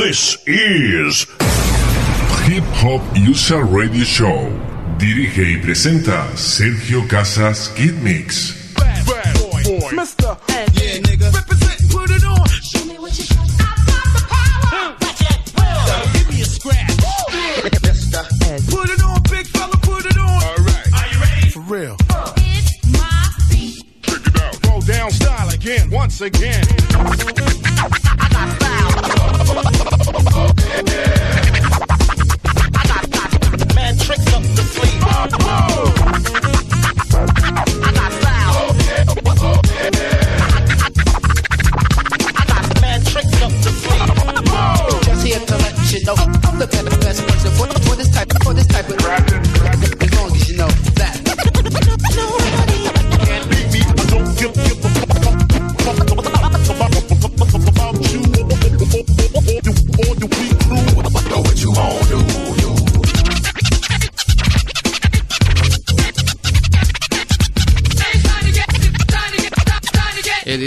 This is Hip Hop USA Radio Show. Dirige y presenta Sergio Casas Kid Mix. Mr. Yeah, nigga. Represent, put it on. Show me what you got. I got the power. Watch it. Well. Give me a scratch. Put it on, big fella, put it on. All right. Are you ready? For real. It's my beat. Check it out. Roll down style again, once again.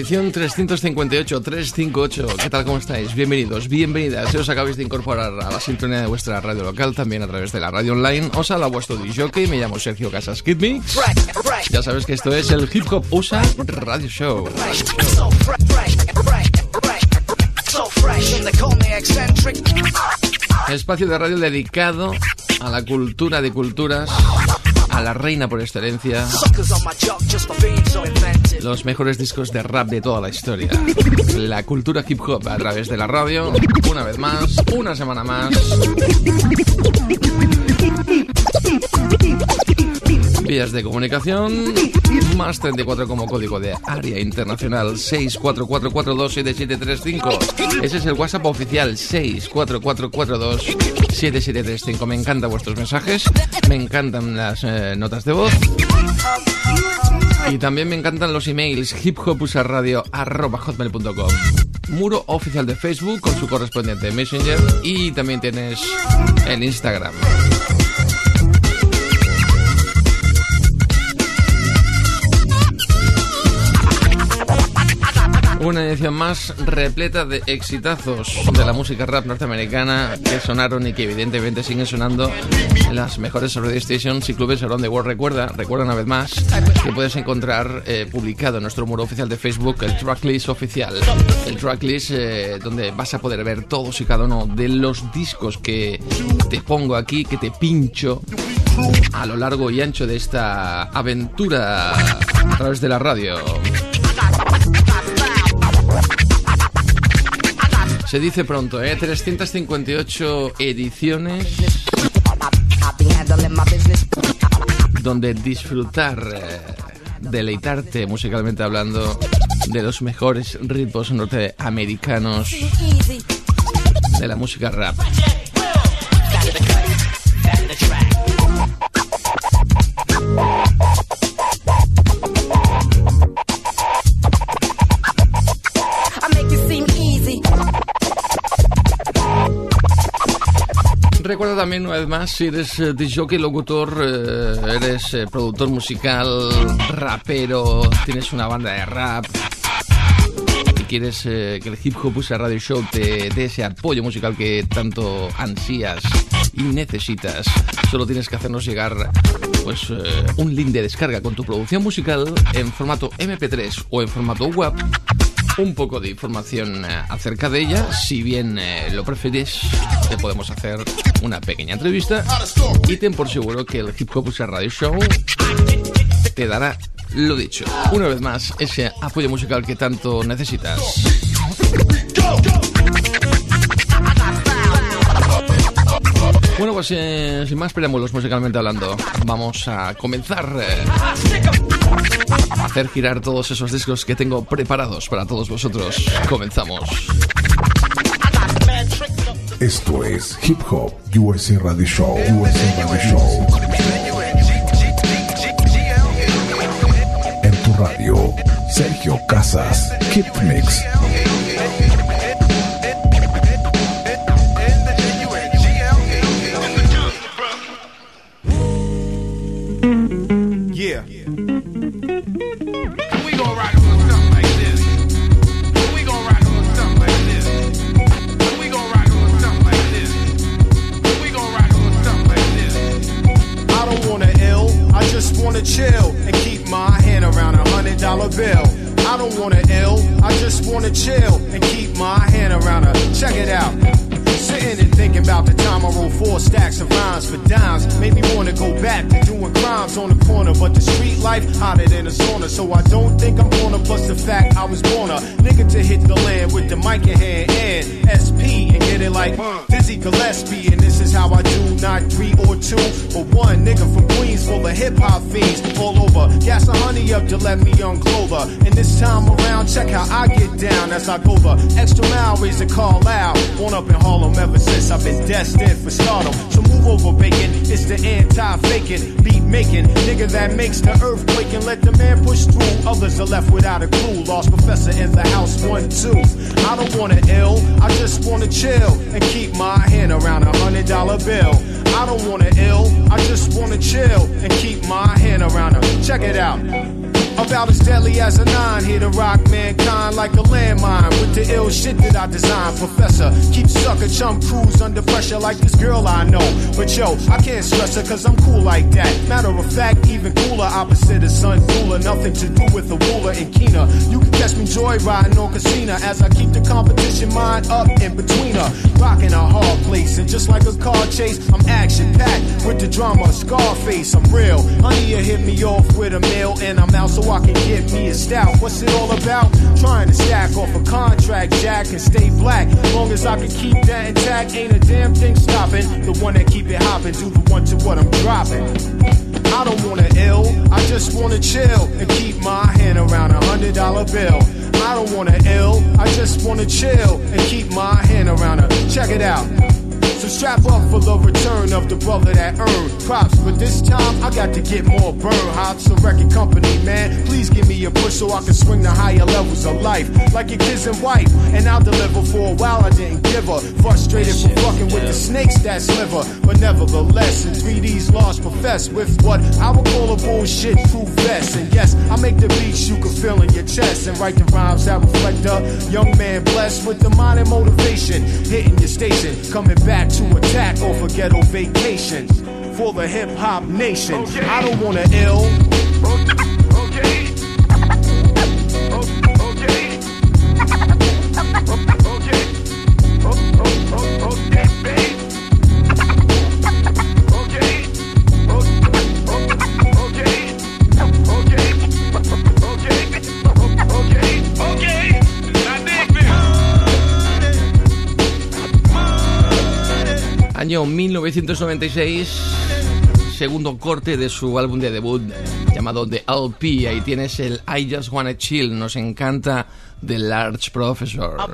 Edición 358, 358. ¿Qué tal? ¿Cómo estáis? Bienvenidos, bienvenidas. Si os acabáis de incorporar a la sintonía de vuestra radio local, también a través de la radio online, os habla vuestro DJ, me llamo Sergio Casas Kid Mix. Ya sabes que esto es el Hip Hop USA Radio Show. Espacio de radio dedicado a la cultura de culturas, a la reina por excelencia, los mejores discos de rap de toda la historia. La cultura hip hop a través de la radio, una vez más, una semana más. Vías de comunicación, más 34 como código de área internacional 644427735. Ese es el WhatsApp oficial 644427735. Me encantan vuestros mensajes, me encantan las eh, notas de voz. Y también me encantan los emails hiphopusarradio.com Muro oficial de Facebook con su correspondiente Messenger y también tienes el Instagram. Una edición más repleta de exitazos de la música rap norteamericana que sonaron y que evidentemente siguen sonando en las mejores radio stations y clubes around the world. Recuerda, recuerda una vez más que puedes encontrar eh, publicado en nuestro muro oficial de Facebook el tracklist oficial. El tracklist eh, donde vas a poder ver todos y cada uno de los discos que te pongo aquí, que te pincho a lo largo y ancho de esta aventura a través de la radio. Se dice pronto, ¿eh? 358 ediciones donde disfrutar, eh, deleitarte musicalmente hablando de los mejores ritmos norteamericanos de la música rap. Recuerda también una vez más, si eres eh, disjockey, locutor, eh, eres eh, productor musical, rapero, tienes una banda de rap y quieres que el Hip Hop USA Radio Show te dé ese apoyo musical que tanto ansías y necesitas, solo tienes que hacernos llegar pues un link de descarga con tu producción musical en formato MP3 o en formato web un poco de información eh, acerca de ella. Si bien eh, lo prefieres, te podemos hacer una pequeña entrevista. Y ten por seguro que el Hip Hop USA Radio Show te dará lo dicho. Una vez más, ese apoyo musical que tanto necesitas. Bueno, pues eh, sin más preámbulos musicalmente hablando, vamos a comenzar eh, hacer girar todos esos discos que tengo preparados para todos vosotros. Comenzamos. Esto es Hip Hop USA Radio Show. USA Radio Show. En tu radio, Sergio Casas Kid Mix. Check it out. Sitting and thinking about the time I rolled four stacks of rhymes for dimes. Made me wanna go back to doing crimes on the corner. But the street life hotter than a sauna. So I don't think I'm gonna bust the fact I was born a nigga to hit the land with the mic in hand and SP and get it like Dizzy Gillespie and this how I do, not three or two, but one nigga from Queens full of hip hop fiends all over. Gas the honey up to let me unclothe her. And this time around, check how I get down as I go the extra mile, raise a call out. Born up in Harlem ever since I've been destined for stardom. So move over, bacon. It's the anti-faking, beat making nigga that makes the earth quake and let the man push through. Others are left without a clue. Large Professor in the house, one, two. I don't wanna ill, I just wanna chill and keep my hand around a hundred dollar bill. I don't wanna ill, I just wanna chill and keep my hand around a. Check it out. About as deadly as a nine, here to rock mankind like a landmine with the ill shit that I designed. Professor, keep sucker chum crews under pressure like this girl I know. But yo, I can't stress her cause I'm cool like that. Matter of fact, even cooler, opposite of sun cooler. Nothing to do with the ruler and Keener. You can catch me joyriding on Casino as I keep the competition mind up in between her. Rocking a hard place, and just like a car chase, I'm action packed with the drama. Scarface, I'm real. Honey, you hit me off with a meal, and I'm out so I can get me a stout. What's it all about? Trying to stack off a contract, Jack, and stay black. Long as I can keep that intact, ain't a damn thing stopping. The one that keep it hopping, do the one to what I'm dropping. I don't wanna ill, I just wanna chill and keep my hand around a hundred dollar bill. I don't wanna ill, I just wanna chill and keep my hand around a. Check it out. So strap up for the return of the brother that earned props. But this time I got to get more burn hops. So record company, man, please give me a push so I can swing to higher levels of life. Like your kids and wife, and I'll deliver for a while. I didn't give her. Frustrated for fucking with the snakes that sliver. But nevertheless, in 3D's lost profess with what I would call a bullshit true vest. And yes, I make the beats you can feel in your chest and write the rhymes that reflect a young man blessed with the mind and motivation. Hitting your station, coming back to attack off a ghetto vacation for the hip hop nation. I don't wanna ill. Año 1996, segundo corte de su álbum de debut llamado The LP. Ahí tienes el I Just Wanna Chill, nos encanta The Large Professor. I'm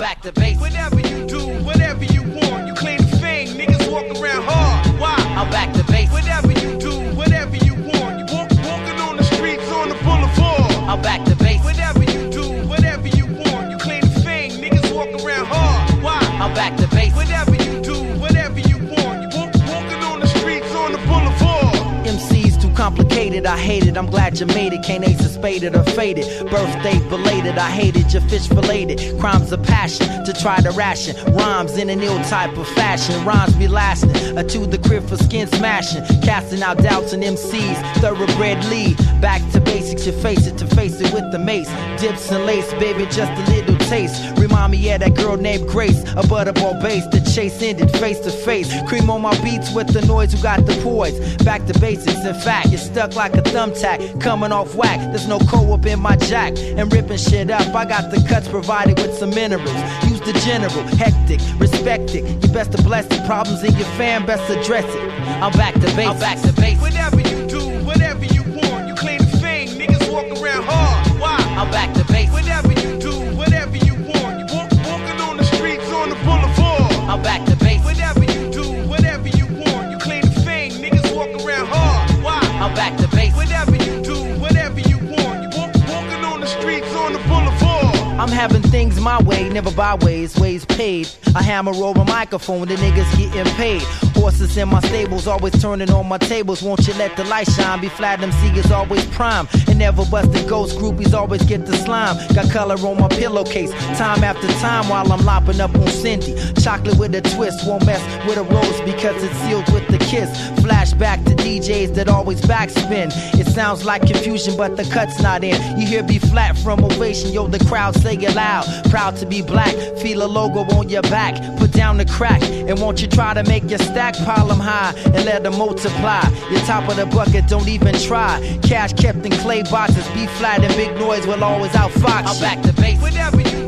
back I hate it. I'm glad you made it. Can't ace a spade it or faded. Birthday belated, I hated your fish filleted. Crimes of passion to try to ration. Rhymes in an ill type of fashion. Rhymes be lasting. A to the crib for skin smashing. Casting out doubts in MC's thoroughbred lead. Back to basics, you face it to face it with the mace. Dips and lace, baby, just a little taste. Remind me of that girl named Grace. A butterball base, the chase ended face to face. Cream on my beats with the noise who got the poise. Back to basics, in fact, you're stuck like a thumbtack. Coming off whack, there's no co-op in my jack. And ripping shit up, I got the cuts provided with some minerals. Use the general, hectic, respect it. You best to bless it. Problems in your fam, best address it. I'm back to basics. I'm back to base. Whatever you do, never byways, ways ways paid. A hammer over microphone, the niggas getting paid. Horses in my stables, always turning on my tables. Won't you let the light shine? Be flat, MC is always prime. And never busted ghost groupies always get the slime. Got color on my pillowcase, time after time while I'm lopping up on Cindy. Chocolate with a twist, won't mess with a rose because it's sealed with the kiss. Flashback to DJs that always backspin. It sounds like confusion, but the cut's not in. You hear be flat from ovation, yo, the crowd say it loud. Proud to be black, feel a logo on your back. Put down the crack, and won't you try to make your stack? Pile them high and let them multiply. Your top of the bucket, don't even try. Cash kept in clay boxes, be flat and big noise will always outfox. I'm back to basics. Whatever you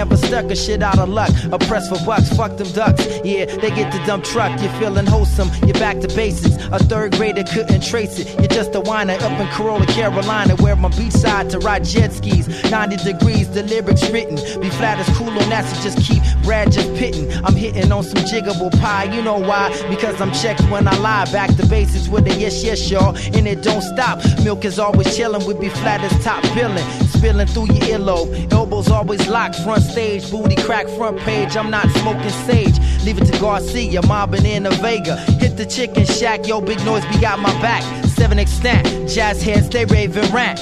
never stuck a shit out of luck. A press for bucks, fuck them ducks. Yeah, they get the dump truck. You're feeling wholesome, you're back to basics. A third grader couldn't trace it. You're just a whiner up in Corolla, Carolina, where my beachside to ride jet skis. 90 degrees, the lyrics written. Be flat as cool on that, so just keep Brad just pitting. I'm hitting on some jiggable pie, you know why? Because I'm checked when I lie. Back to basics with a yes, yes, y'all. And it don't stop. Milk is always chilling, we be flat as top billing. Spilling through your earlobe. Elbows always locked, front stage, booty crack, front page. I'm not smoking sage. Leave it to Garcia, mobbing in a Vega. Hit the chicken shack, yo, big noise, we got my back. Seven extent, jazz heads, they rave and rant.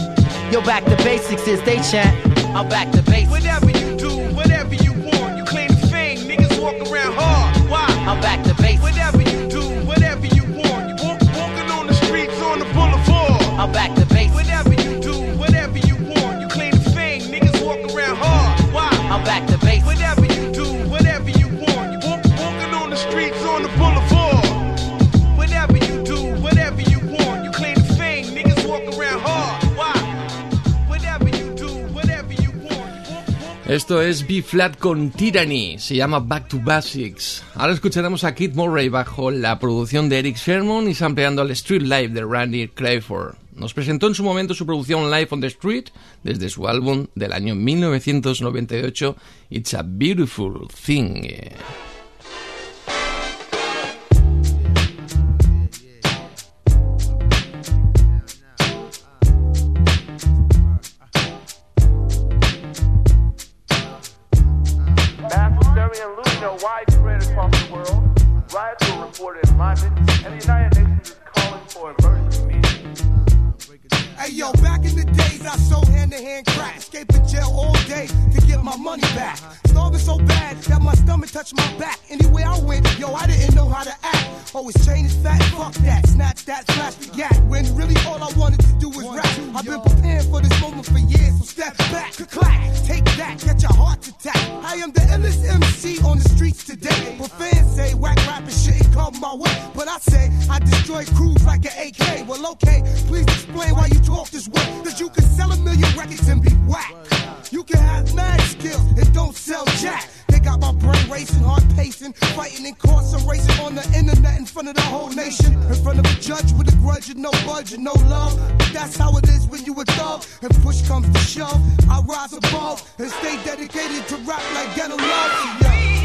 Yo, back to basics is they chant. I'm back to basics. Whatever Esto es B Flat con Tyranny, se llama Back to Basics. Ahora escucharemos a Kid Murray bajo la producción de Eric Sherman y sampleando al Street Life de Randy Crawford. Nos presentó en su momento su producción Live on the Street desde su álbum del año 1998 It's a Beautiful Thing. Hand crack, escaping jail all day to get my money back. Starving so bad that my stomach touched my back. Anywhere I went, yo, I didn't know how to act. Always chain is fat, fuck that, snatch that, flash the gap. When really all I wanted to do was rap. I've been preparing for this moment for years, so step back, clack, take that, catch a heart attack. I am the illest MC on the streets today. But fans say whack rapping shouldn't come my way. But I say I destroy crews like an AK. Well, okay, please explain why you talk this way. Cause you can sell a million records and be whack. You can have mad skills and don't sell jack. They got my brain racing, heart pacing, fighting in courts and on the internet in front of the whole nation. In front of a judge with a grudge and no budge and no love. But that's how it is when you a thug. And push comes to shove, I rise above and stay dedicated to rap like ghetto love. Yo.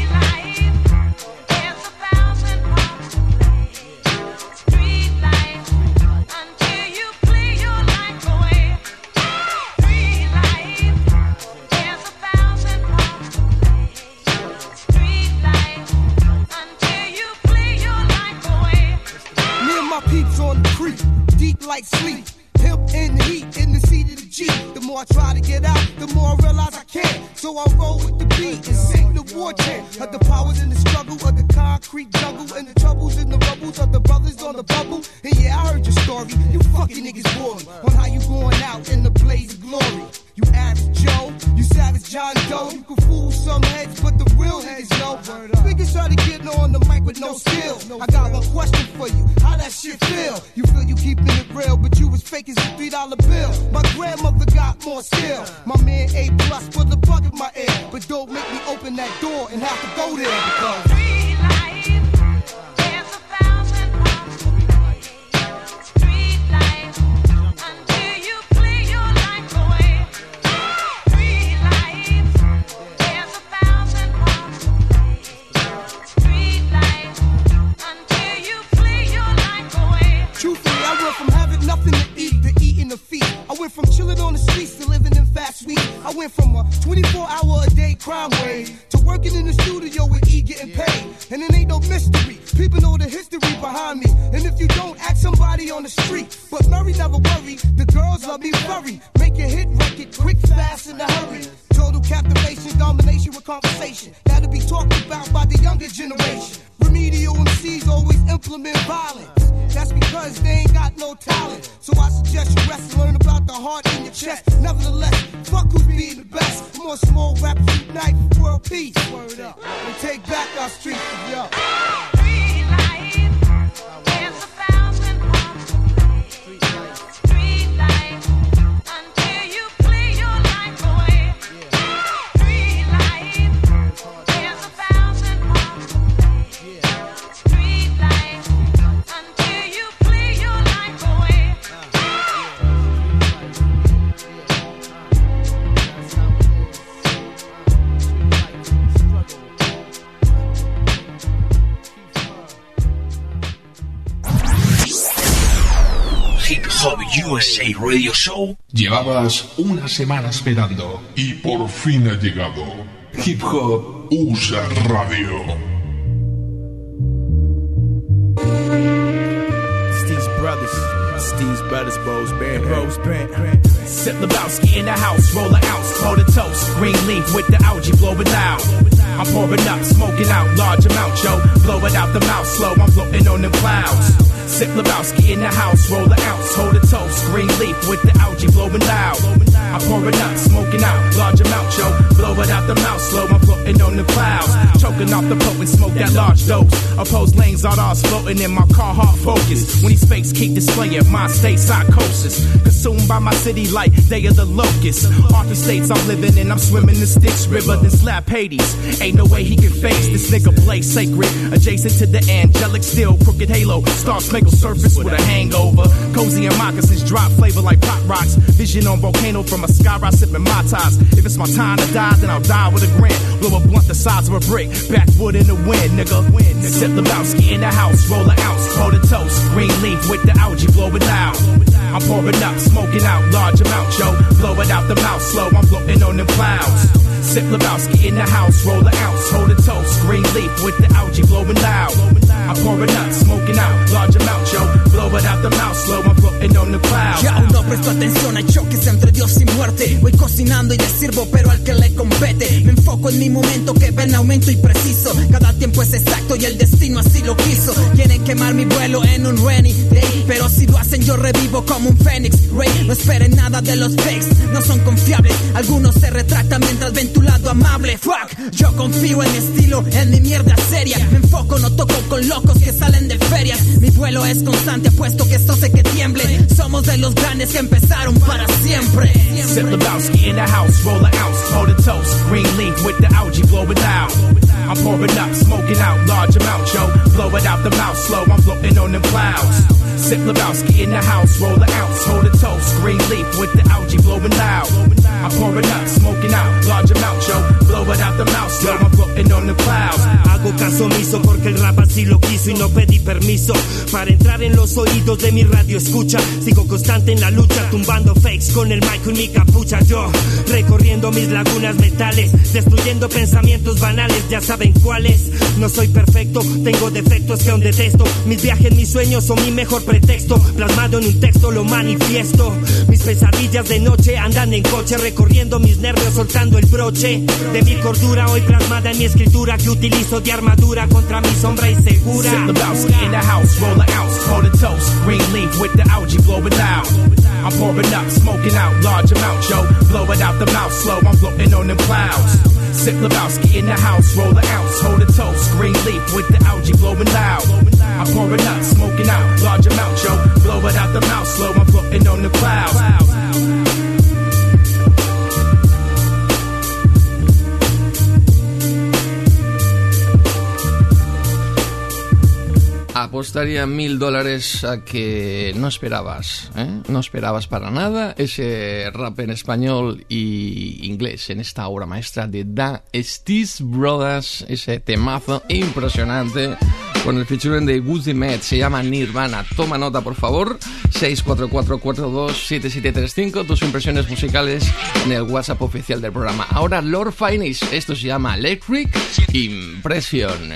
Sleep. Hemp in the heat, in the seat of the Jeep. The more I try to get out, the more I realize I can't. So I roll with the beat and sing the war chant. Of the powers in the struggle, of the concrete jungle, and the troubles in the rubbles of the brothers on the bubble. And yeah, I heard your story. You fucking niggas bore on how you going out in the blaze of glory. You average Joe, you savage John Doe. You can fool some heads, but the real heads know. Niggas try to get on the mic with no skill. I got one question for you. How that shit feel? You feel you keeping it real, but you was fake as a three dollar bill. My grandmother got more skill. My man A plus put the bug in my ear, but don't make me open that door and have to go there because. I went from a 24 hour a day crime wave to working in the studio with E getting paid. And it ain't no mystery. People know the history behind me. And if you don't, ask somebody on the street. But Murray never worry. The girls love me furry. Make a hit record quick, fast, in a hurry. Total captivation, domination with conversation. That'll be talked about by the younger generation. Remedial MCs always implement violence. That's because they ain't got no talent. So I suggest you rest and learn about the heart in your chest. Nevertheless, fuck who's being the best. More small rappers unite for world peace. Word up. And take back our streets, yo. USA Radio Show. Llevabas una semana esperando y por fin ha llegado. Hip Hop USA Radio. Steve's brothers. Steve's brothers, Bose Band. Bose Band. Sip Lebowski in the house, roll an ounce, pour the toast. Green leaf with the algae, blow it out. I'm pouring up, smoking out, large amount, yo. Blow it out the mouth slow, I'm floating on them clouds. Sip Lebowski in the house, roll an ounce, hold a toast. Green leaf with the algae, blowing loud. I'm pouring up, smoking out, large amount, yo. Blow it out the mouth slow, I'm floating on the clouds. Choking off the potent smoke, that large dose. Opposed lanes, all ours floating in my car, hard focus. When these fakes keep displaying my state psychosis. Consumed by my city like day of the locust. Arthur states I'm living in, I'm swimming the Styx River, then slap Hades. Ain't no way he can face this nigga play sacred. Adjacent to the angelic, still crooked halo. Star spangled surface with a hangover. Cozy and moccasins drop flavor like pop rocks. Vision on volcano from a sky rock sipping my ties. If it's my time to die, then I'll die with a grin. Blow a blunt the size of a brick. Backwood in the wind, nigga. Wind, nigga. Sip Lebowski in the house, roll an ounce, pour the toast. Green leaf with the algae, blow it loud. I'm pouring up, smoking out, large amount, yo. Blow it out the mouth slow, I'm floating on the clouds. Sip Lebowski in the house, roll an ounce, hold a toast. Green leaf with the algae, blowing loud. I'm pouring up, smoking out, large amount, yo. Blow it out the mouth slow, I'm floating on the clouds. Yo, no presto atención, hay choques entre Dios y muerte. Voy cocinando y le sirvo, pero al que le compete. Me enfoco en mi momento que va en aumento y preciso. Cada tiempo es exacto y el destino así lo quiso. Quieren quemar mi vuelo en un rainy day. Pero si lo hacen, yo revivo como un fénix. Rey, no esperen nada de los fakes, no son confiables. Algunos se retractan mientras ven tu lado amable. Fuck, yo confío en mi estilo, en mi mierda seria. Me enfoco, no toco con locos que salen de ferias. Mi vuelo es constante, apuesto que esto hace que tiemble. Somos de los grandes que empezaron para siempre. Sip Lebowski in the house, roll an ounce, pour the toast. Green leaf with the algae, blow it out. I'm pouring up, smoking out, large amount, yo. Blow it out the mouth slow, I'm floating on them clouds. Sip Lebowski in the house, roll an ounce, hold a toast. Green leaf with the algae, blowing loud. I'm pouring up, smoking out, large amount, yo. Blow it out the mouth slow, I'm floating on them clouds. Hago caso omiso porque el rap así lo quiso y no pedí permiso para entrar en los oídos de mi radio escucha. Sigo constante en la lucha, tumbando fakes con el mic y mi capucha. Yo recorriendo mis lagunas mentales, destruyendo pensamientos banales, ya saben cuáles. No soy perfecto, tengo defectos que aún detesto. Mis viajes, mis sueños son mi mejor pretexto. Plasmado en un texto lo manifiesto. Mis pesadillas de noche andan en coche, recorriendo mis nervios, soltando el broche de mi cordura hoy plasmada en mi escritura que utilizo de armadura contra mi sombra insegura. I'm pouring up, smoking out, large amount, yo. Blow it out the mouth slow, I'm floating on them clouds. Sip Lebowski in the house, roll an ounce, hold a toast. Green leaf with the algae, blowing loud. I'm pouring up, smoking out, large amount, yo. Blow it out the mouth slow, I'm floating on the clouds. Apostaría mil dólares a que no esperabas, ¿eh? no esperabas para nada ese rap en español y inglés en esta obra maestra de Da Steez Brothers, ese temazo impresionante con el featuring de Woozy Met, se llama Nirvana. Toma nota, por favor, 644427735, tus impresiones musicales en el WhatsApp oficial del programa. Ahora Lord Finis, esto se llama Electric Impression.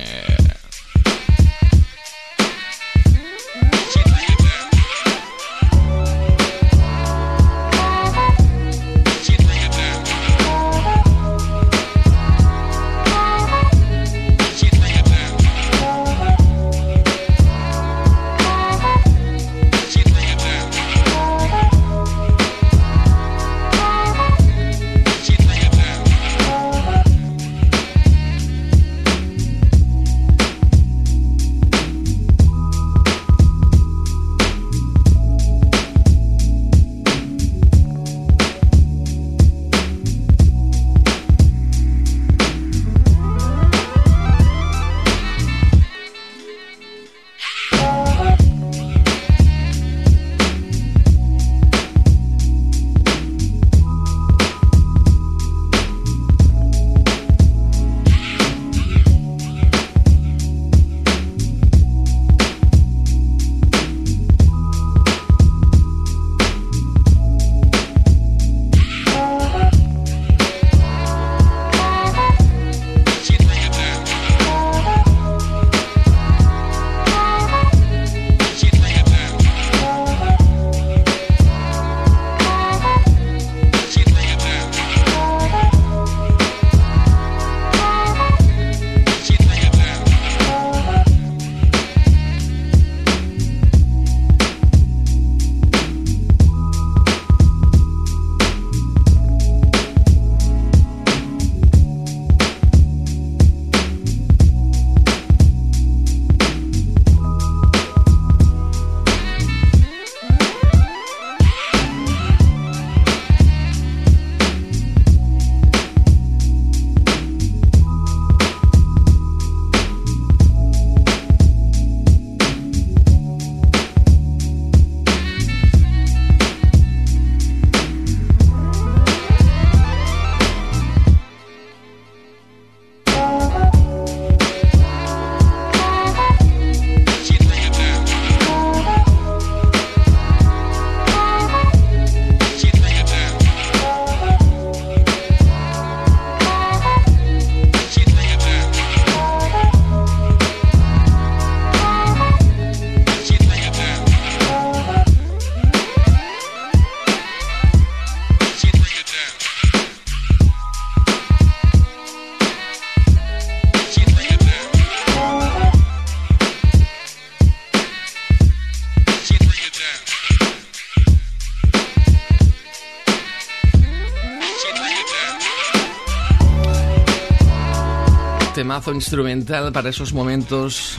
Temazo instrumental para esos momentos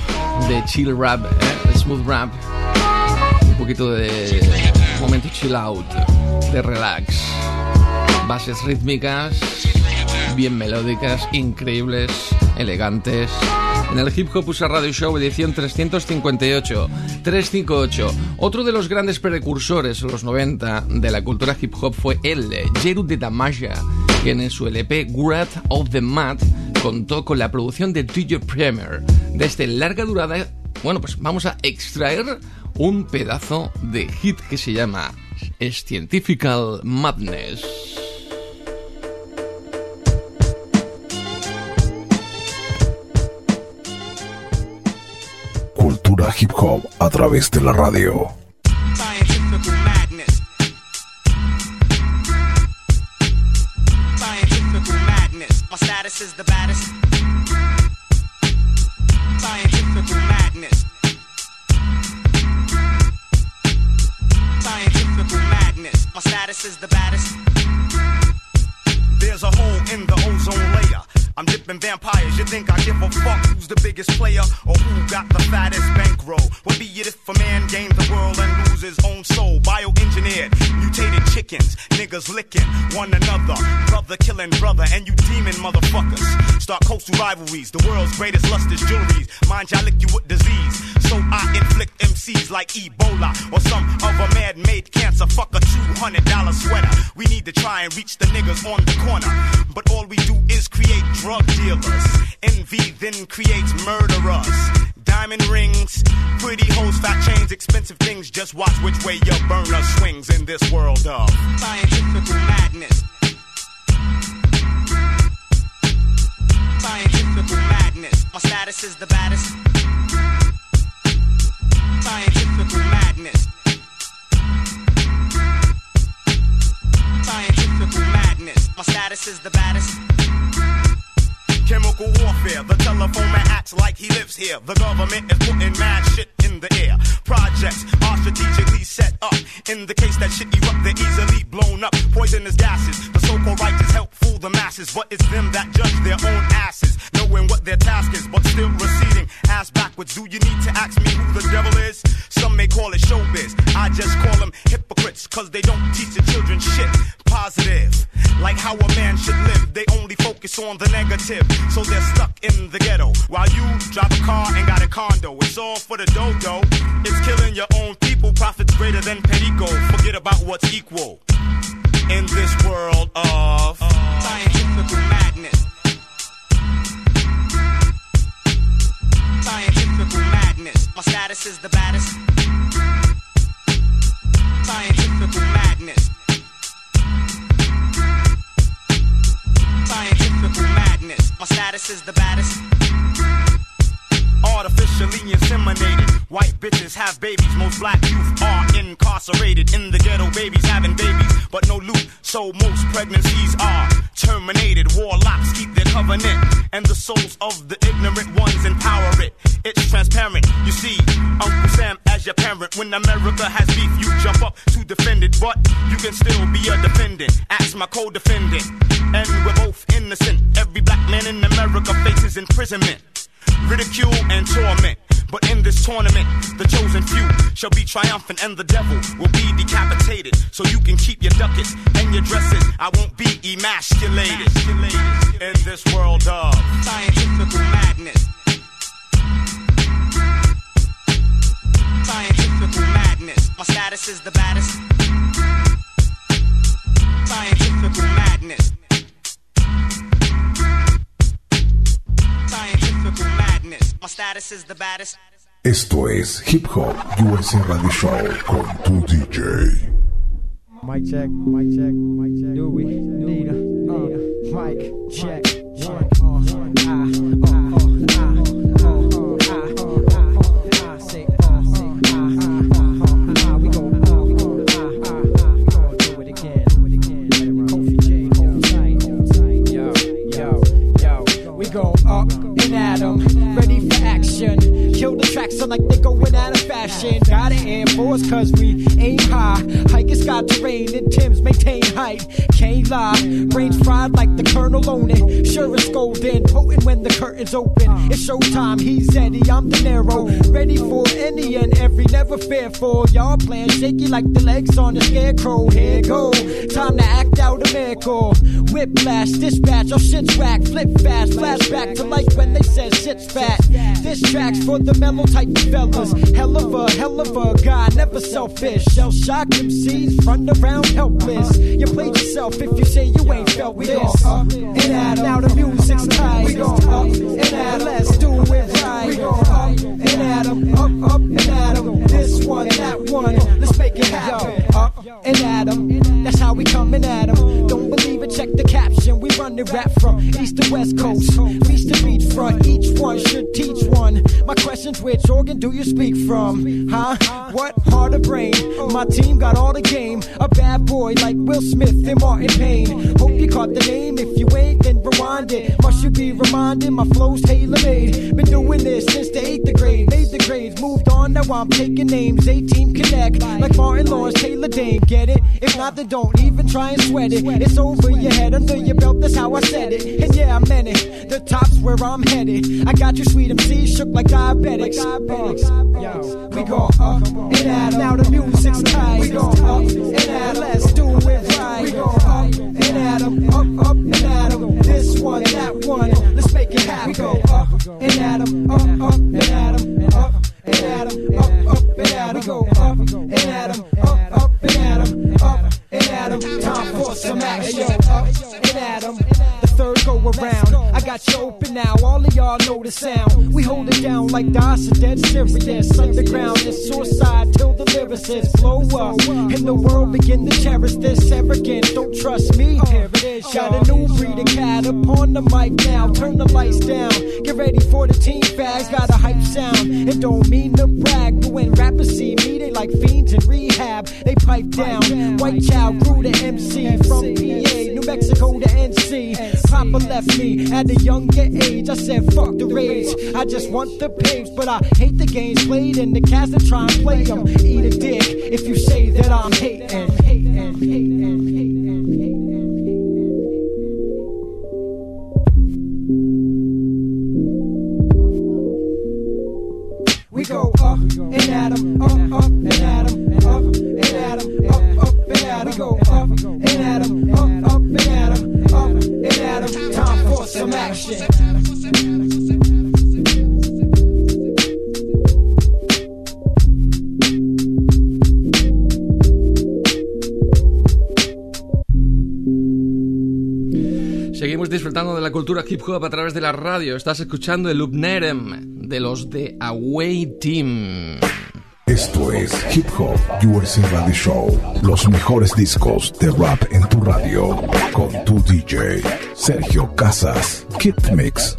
de chill rap, ¿eh? smooth rap, un poquito de momento chill out, de relax, bases rítmicas, bien melódicas, increíbles, elegantes. En el Hip Hop USA Radio Show edición 358, 358. Otro de los grandes precursores en los 90 de la cultura hip hop fue él, Jeru de Damaja, quien en su LP Wrath of the Mad contó con la producción de DJ Premier. De este larga durada, bueno, pues vamos a extraer un pedazo de hit que se llama Scientifical Madness. Cultura hip hop a través de la radio. Think I give a fuck the biggest player or who got the fattest bankroll? What be it if a man gains the world and loses his own soul? Bioengineered, mutated chickens, niggas licking one another, brother killing brother, and you demon motherfuckers. Start coastal rivalries, the world's greatest lustrous jewelries. Mind y'all lick you with disease, so I inflict MCs like Ebola or some other man-made cancer. Fuck a two hundred dollar sweater. We need to try and reach the niggas on the corner, but all we do is create drug dealers. Envy then creates murderers. Diamond rings, pretty hoes, fat chains, expensive things. Just watch which way your burner swings in this world of Scientifical madness. Scientifical madness. My status is the baddest. Scientifical madness. Scientifical madness. My status is the baddest. Chemical warfare, the telephone man acts like he lives here. The government is putting mad shit in the air. Projects are strategically set up. In the case that shit erupt, they're easily blown up. Poisonous gases, the so-called righteous help fool the masses. But it's them that judge their own asses, knowing what their task is, but still receding. Ass backwards, do you need to ask me who the devil is? Some may call it showbiz. I just call them hypocrites, cause they don't teach the children shit positive. Like how a man should live, they only focus on the negative. So they're stuck in the ghetto. While you drive a car and got a condo, it's all for the dodo. It's killing your own people, profits greater than Perico. Forget about what's equal in this world of Scientifical madness. Scientifical madness. My status is the baddest. Scientifical madness. Status is the baddest. artificially inseminated. White bitches have babies, most black youth are incarcerated. In the ghetto, babies having babies, but no loot, so most pregnancies are terminated. Warlocks keep their covenant, and the souls of the ignorant ones empower it. It's transparent, you see, Uncle Sam as your parent. When America has beef, you jump up to defend it, but you can still be a defendant. Ask my co-defendant, and we're both innocent. Every black man in America faces imprisonment ridicule and torment. But in this tournament, the chosen few shall be triumphant and the devil will be decapitated. So you can keep your ducats and your dresses. I won't be emasculated in this world of Scientifical madness. Scientifical madness. My status is the baddest. Scientifical madness. Scientifical madness. My is. Esto es Hip Hop USA Radio Show con tu DJ. Mic check, mic check, mic check. Do we need a, need a uh, mic check? Tracks sound like they going out of fashion. Got an Air Force cause we aim high. Hike is got terrain and Tim's maintain height. Can't lie, brains fried like the Colonel on it. Sure it's golden, potent when the curtains open. It's showtime, he's Eddie, I'm De Niro. Ready for any and every, never fearful. Y'all playing shaky like the legs on a scarecrow. Here go, time to act out a miracle. Whiplash, dispatch, all shit's whack. Flip fast, flashback to life when they said shit's fat. This track's for the mellow type of fellas. Hell of a, hell of a guy, never selfish. Shell shock MCs, run around helpless. You played yourself if you say you ain't felt We this. up and 'em. Now the music's tight. We gon' up and 'em. Let's do it. We gon' up and at 'em. Up, up and at 'em. This one, that one, let's make it happen. Up and at 'em. That's how we coming at 'em. Believe it, check the caption. We run the rap from east to west coast, beach to beach front. Each one should teach one. My question's which organ do you speak from? Huh? What heart or brain? My team got all the game. A bad boy like Will Smith and Martin Payne. Hope you caught the name. If you ain't, then rewind it. Must you be reminded? My flow's tailor made. Been doing this since the eighth grade. Made the grades, moved on. Now I'm taking names. A team connect like Martin Lawrence, Taylor Dayne. Get it? If not, then don't even try and sweat it. It's over your head, under your belt. That's how I said it. And yeah, I meant it. The top's where I'm headed. I got you, sweet MC, shook like diabetics. Uh, Yo, we go up and 'em. Now the music's tight. We go up and 'em. Let's do it right. We go up and at 'em. Up, up and 'em. This one, that one. Let's make it happen. We go up and at 'em. Up, up and at 'em. And at 'em. Up, up and at 'em. We go up and at 'em. Up, up and at 'em. Up and at 'em. Time for some action. Up and at 'em. The third go around. I got you open now. All of y'all know the sound. We hold it down like DOS are dead serious. Underground is suicide till the lyricists blow up. And the world begin to cherish this arrogance. Don't trust me. Here it is. Got a new breed of cat upon the mic now. Turn the lights down. Get ready for the team fags. Got a hype sound. It don't mean to brag. But when rappers see me, they like fiends in rehab. They pipe down. White child grew to MC from PA, New Mexico to NC. Papa left me at a younger age. I said, fuck the rage. I just want the pigs, but I hate the games played and the cats that try and play them. Eat a dick if you say that I'm hating, hating, hating. Seguimos disfrutando de la cultura hip hop a través de la radio. Estás escuchando el Loop Nerem de los de Away Team. Esto es Hip Hop USA Radio Show. Los mejores discos de rap en tu radio. Con tu DJ, Sergio Casas. Kid Mix.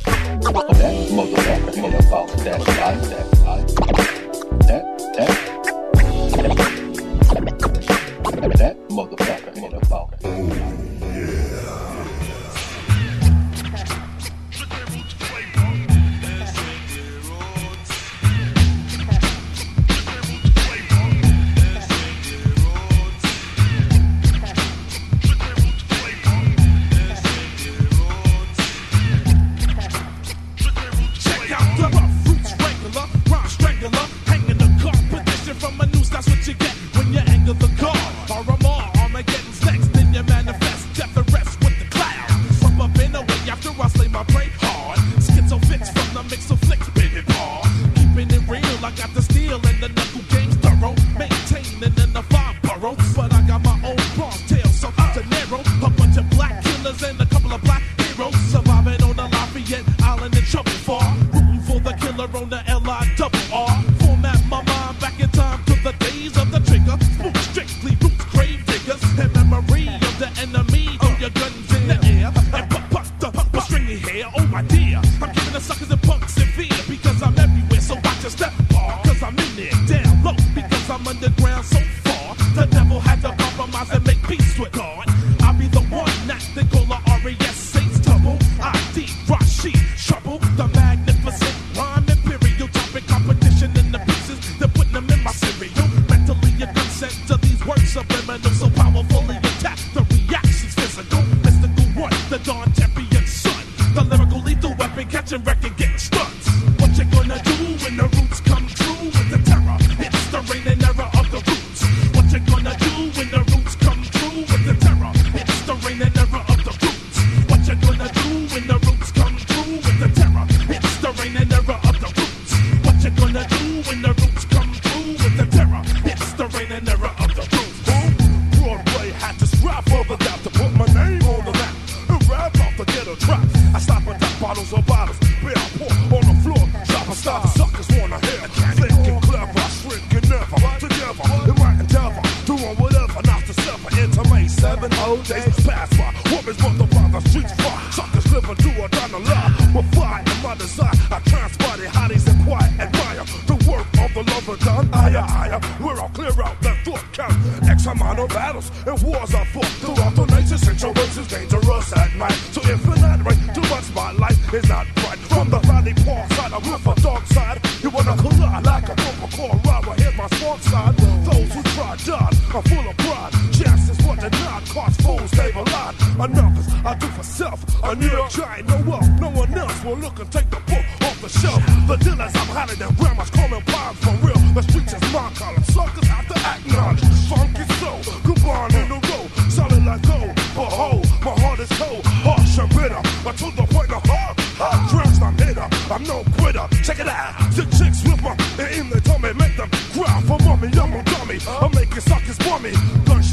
With fire and my desire, I transport the hotties and quiet admire the work of the lover done. Aya, aya, we're all clear out that thought count. X amount of battles and wars are fought throughout the nation. Situations dangerous at night. So if you're not right, too much spotlight is not bright. From the valley park side, I'm with a dark side. You wanna collide like a bumper car ride. Well, here's my swamp side. Those who try die are full of pride. Chances for the nine cars fools stay alive. Enough is I do for self. I New York giant, no wealth. No one else will look and take the book off the shelf. The dealers I'm hotter than grandma's calling pine for real. The streets is my collar. Suckers have to act knowledge. Funky soul, coupon in the road. Solid like gold. Behold, my heart is cold. Harsh and bitter. But to the point of heart. Hard dressed, I'm hitter. I'm no quitter. Check it out.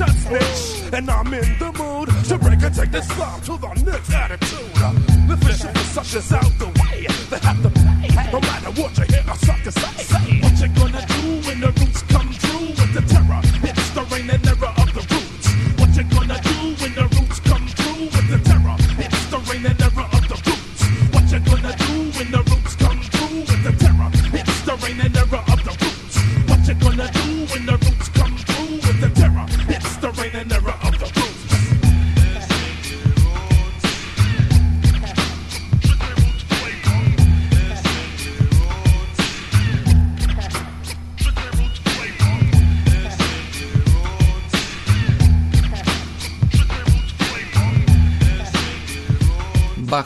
Snitch. And I'm in the mood to break and take this slime to the next attitude. The shit for suckers out the way. They have to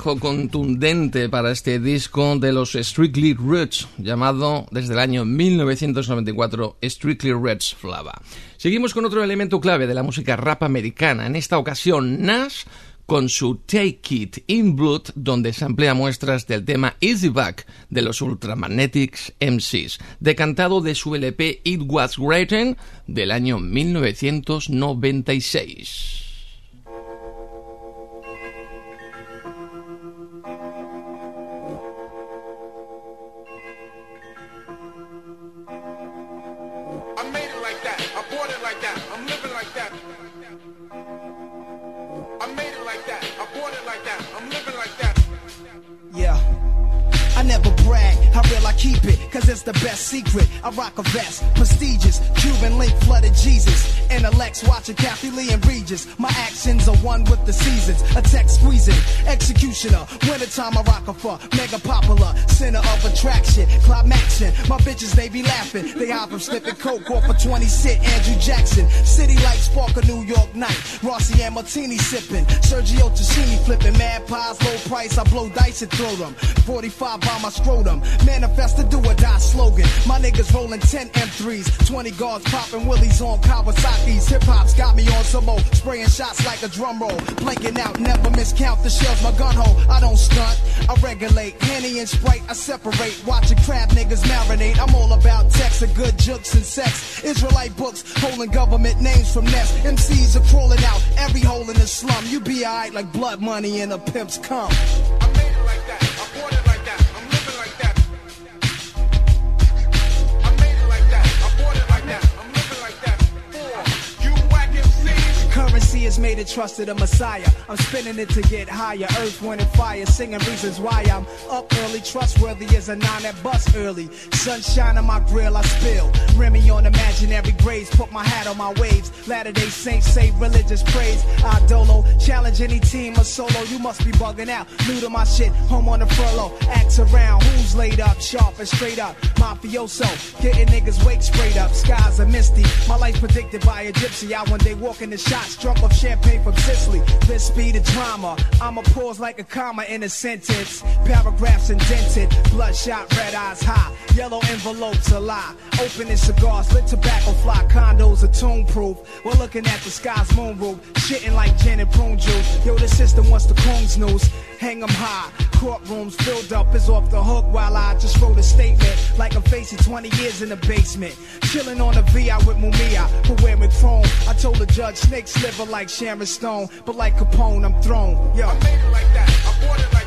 contundente para este disco de los Strictly Roots, llamado desde el año 1994 Strictly Roots Flava. Seguimos con otro elemento clave de la música rap americana, en esta ocasión Nash con su Take It in Blood, donde se emplea muestras del tema Easy Back de los Ultramagnetics MCs, decantado de su LP It Was Written del año 1996. Rock a vest, prestigious, Cuban link flooded Jesus. Intellects watching Kathy Lee and Regis. My actions are one with the seasons. A text squeezing, executioner. Wintertime I rock a for mega popular, center of attraction. Climaxing, my bitches they be laughing. They hop from slipping coke off for 20 cent. Andrew Jackson, city lights spark a New York night. Rossi and Martini sipping, Sergio Tacchini flipping. Mad pies, low price. I blow dice and throw them. 45 by my scrotum. Manifest to do or die slogan. My niggas rolling 10 M3s, 20 guards popping willies on Kawasaki's. Hip hop's got me on some more, spraying shots like a drum roll. Blanking out, never miscount the shells. My gun hole, I don't stunt. I regulate. Henny and Sprite, I separate. Watching crab niggas marinate. I'm all about text and good jokes and sex. Israelite books, holding government names from nests. MCs are crawling out every hole in the slum. You be alright like blood money and a pimp's cum. I made it like that. Currency is made to trust to the Messiah. I'm spinning it to get higher. Earth, wind, and fire. Singing reasons why I'm up early. Trustworthy as a nine that bust early. Sunshine on my grill, I spill. Remy on imaginary graves. Put my hat on my waves. Latter day Saints say religious praise. I dolo. Challenge any team or solo. You must be bugging out. New to my shit. Home on the furlough. Acts around. Who's laid up? Sharp and straight up. mafioso. Getting niggas wake sprayed up, skies are misty. My life predicted by a gypsy. I one day walk in the shots, drunk off champagne from Sicily. This speed of drama. I'ma pause like a comma in a sentence. Paragraphs indented, bloodshot, red eyes high. Yellow envelopes a lie. Opening cigars, lit tobacco fly. Condos are tomb proof. We're looking at the sky's moon roof. Shitting like gin and prune juice. Yo, the system wants the Kong's news. Hang 'em high. Courtrooms filled up is off the hook while I just wrote a statement. Like I'm facing 20 years in the basement. Chilling on the VI with Mumia, who wearing chrome. I told the judge snakes sliver like Sharon Stone. But like Capone, I'm thrown. Yo. I made it like that. I bought it like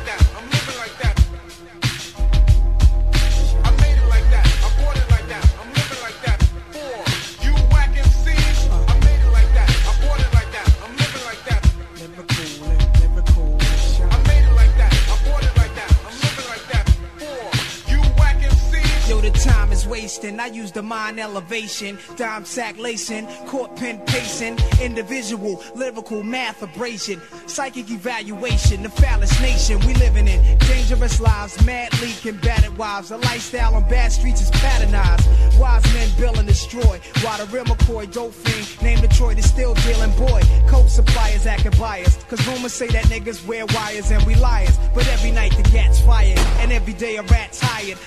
wasting. I use the mind elevation, dime sack lacing, court pen pacing, individual, lyrical math abrasion, psychic evaluation, the phallus nation we living in. Dangerous lives, mad leaking, battered wives. A lifestyle on bad streets is patternized. Wise men build and destroy. While the real McCoy, dope fiend, named Detroit is still dealing boy. Coke suppliers acting biased. Cause rumors say that niggas wear wires and we liars. But every night the gats fired, and every day a rat's hired.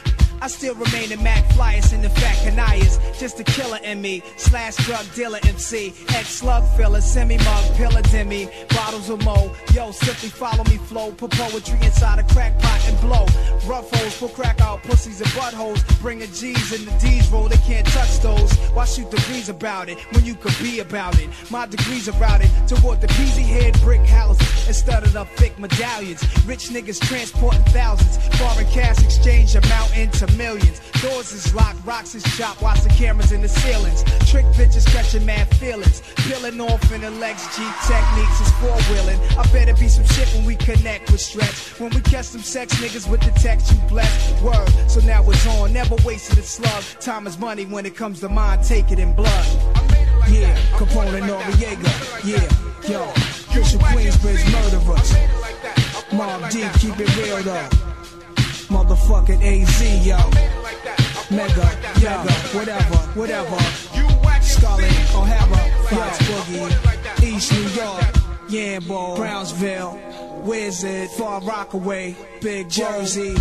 I still remain a Mac flyers in the fat canayas. Just a killer in me. Slash drug dealer MC. Ex slug filler, semi mug, pillar demi. Bottles of mo. Yo, simply follow me flow. Put poetry inside a crack pot and blow. Rough holes, pull crack out pussies and buttholes. Bring a G's and the D's roll. They can't touch those. Why shoot degrees about it when you could be about it? My degrees are routed toward the peasy head brick houses instead of the thick medallions. Rich niggas transporting thousands. Foreign cash exchange amount into millions. Doors is locked, rocks is chopped, watch the cameras in the ceilings. Trick bitches catching mad feelings. Peeling off in the legs, G techniques is four wheeling. I better be some shit when we connect with stretch. When we catch some sex niggas with the text, you blessed. Word, so now it's on, never wasted a slug. Time is money when it comes to mind, take it in blood. Yeah, Capone and Noriega. Yeah, yo, Bishop Queensbridge murderers. Mobb Deep, keep it real though. Motherfucking AZ, yo. Mega, Yaga, whatever, whatever. Scarlet, O'Hara, Fox Boogie, East New York, Yambo, Brownsville, Wizard, Far Rockaway, Big Jersey.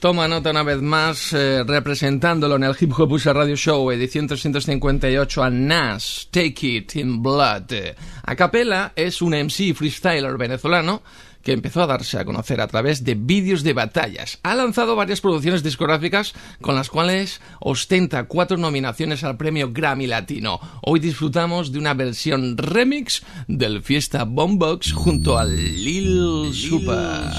Toma nota una vez más, eh, representándolo en el Hip Hop USA Radio Show, edición 358 a Nas, Take It in Blood. Eh, A Capella es un MC freestyler venezolano que empezó a darse a conocer a través de vídeos de batallas. Ha lanzado varias producciones discográficas con las cuales ostenta cuatro nominaciones al premio Grammy Latino. Hoy disfrutamos de una versión remix del Fiesta Boombox junto al Lil Super.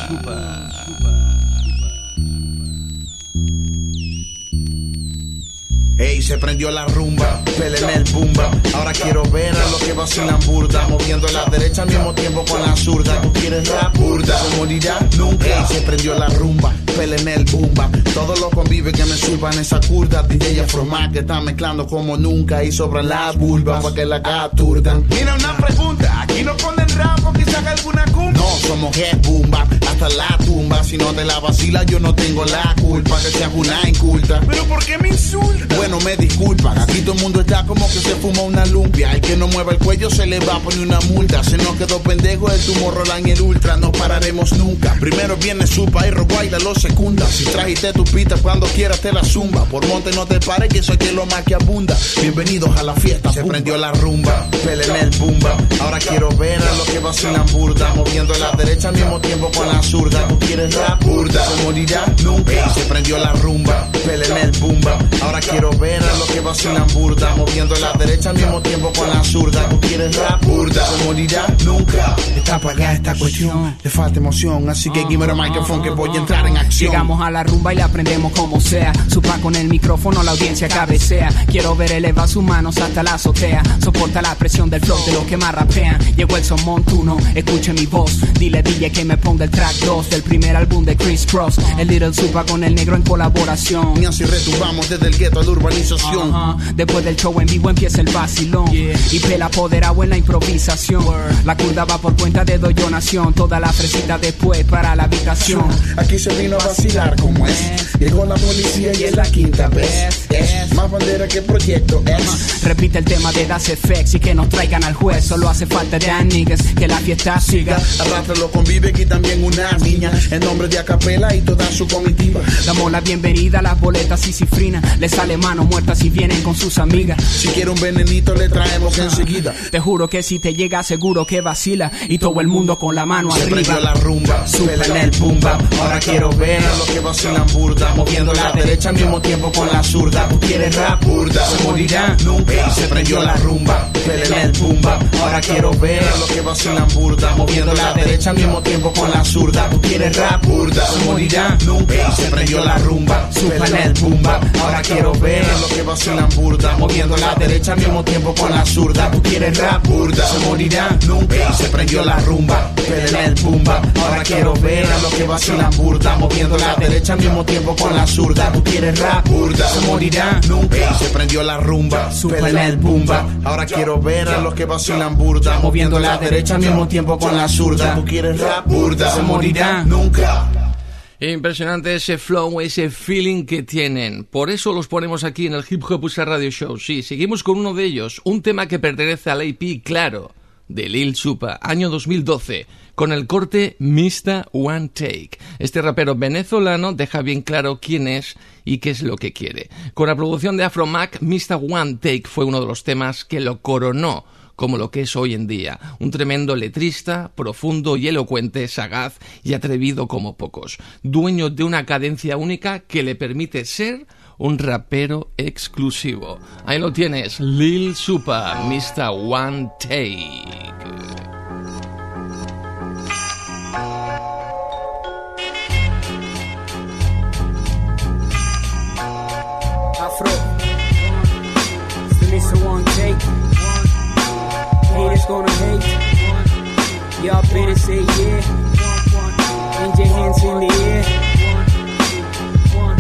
Ey, se prendió la rumba, en el bumba. Ahora quiero ver a los que vacilan burda, moviendo la derecha al mismo tiempo con la zurda. Tú quieres rap burda, no morirá nunca. Ey, se prendió la rumba, en el bumba. Todos los convives que me suban esa curda. DJ Afromac que está mezclando como nunca y sobran las bulbas para que la capturdan. Mira una pregunta, aquí no ponen rap quizás alguna cumba. No, somos head bumba, hasta la tumba. Si no te la vacila, yo no tengo la culpa que seas una inculta. Pero ¿por qué me insultas? Bueno, me disculpan, aquí todo el mundo está como que se fuma una lumpia. El que no mueva el cuello se le va a poner una multa. Se nos quedó pendejo el tumor Roland y el ultra, no pararemos nunca. Primero viene Supa y Roguaida lo secunda. Si trajiste tu pita, cuando quieras te la zumba. Por monte no te pares, que soy que lo más que abunda. Bienvenidos a la fiesta, se prendió la rumba. en el bumba. Ahora quiero ver a los que vacilan burda. Moviendo la derecha al mismo tiempo con la zurda. Tú quieres rap burda, se morirá nunca. Se prendió la rumba. en el bumba. Ahora quiero ver a los que vacilan burda. Moviendo la derecha al mismo tiempo con la zurda. Tú quieres rap burda, se morirá nunca. Está apagada esta cuestión, le falta emoción. Así que give me the microphone que voy a entrar en acción. Llegamos a la rumba y la aprendemos como sea. Supa con el micrófono, la audiencia cabecea. Quiero ver elevar sus manos hasta la azotea. Soporta la presión del flow de los que más rapean. Llegó el son montuno, escuche mi voz. Dile, dile que me ponga el track 2 del primer álbum de Chris Cross. El Little Supa con el negro en colaboración. Y así retumbamos desde el gueto a la urbanización. Después del show en vivo empieza el vacilón. Y pela apoderado en la improvisación. La curda va por cuenta de Doyo Nación. Toda la fresita después para la habitación. Aquí se vino a vacilar como es. Llegó la policía y es la quinta vez. Es más bandera que proyecto es. Repite el tema de Das FX y que nos traigan al juez. Solo hace falta de niggas que la fiesta siga. Arrástralo convive aquí también una niña. En nombre de Acapela y toda su comitiva. Damos la bienvenida a las boletas y cifrinas. Le sale mano muerta si vienen con sus amigas. Si quiere un venenito le traemos enseguida. Te juro que si te llega seguro que vacila. Y todo el mundo con la mano Se arriba. prendió la rumba, súbela en el bap. Ahora quiero ver a los que vacilan burda, moviendo la derecha al mismo tiempo con la zurda. Tú quieres rap burda, se morirá nunca. Se prendió la rumba, súbela en el bap. Ahora quiero ver a los que vacilan burda, moviendo la derecha al mismo tiempo con la zurda. Tú quieres rap burda, se morirá nunca. Se prendió la rumba, súbela en el boom bap. Ahora quiero ver a los que vacilan burda, moviendo la derecha al mismo tiempo con la zurda. Tú quieres rap burda, se morirá nunca. Y se prendió la rumba, súbela en el boom bap. Ahora quiero ver a los que vacilan burda, moviendo la derecha al mismo tiempo con la zurda. Tú quieres rap burda, se morirá nunca. Y se prendió la rumba, súbela en el boom bap. Ahora quiero ver a los que vacilan burda, moviendo la derecha al mismo tiempo con la zurda. Tú quieres rap burda, se morirá nunca. Impresionante ese flow, ese feeling que tienen. Por eso los ponemos aquí en el Hip Hop USA Radio Show. Sí, seguimos con uno de ellos, un tema que pertenece al AP, claro, de Lil Supa, año 2012, con el corte Mista One Take. Este rapero venezolano deja bien claro quién es y qué es lo que quiere. Con la producción de Afro Mac, Mista One Take fue uno de los temas que lo coronó como lo que es hoy en día, un tremendo letrista, profundo y elocuente, sagaz y atrevido como pocos, dueño de una cadencia única que le permite ser un rapero exclusivo. Ahí lo tienes, Lil Supa, Mr. One Take. Gonna hate. Y'all better say yeah. And your hands in the air.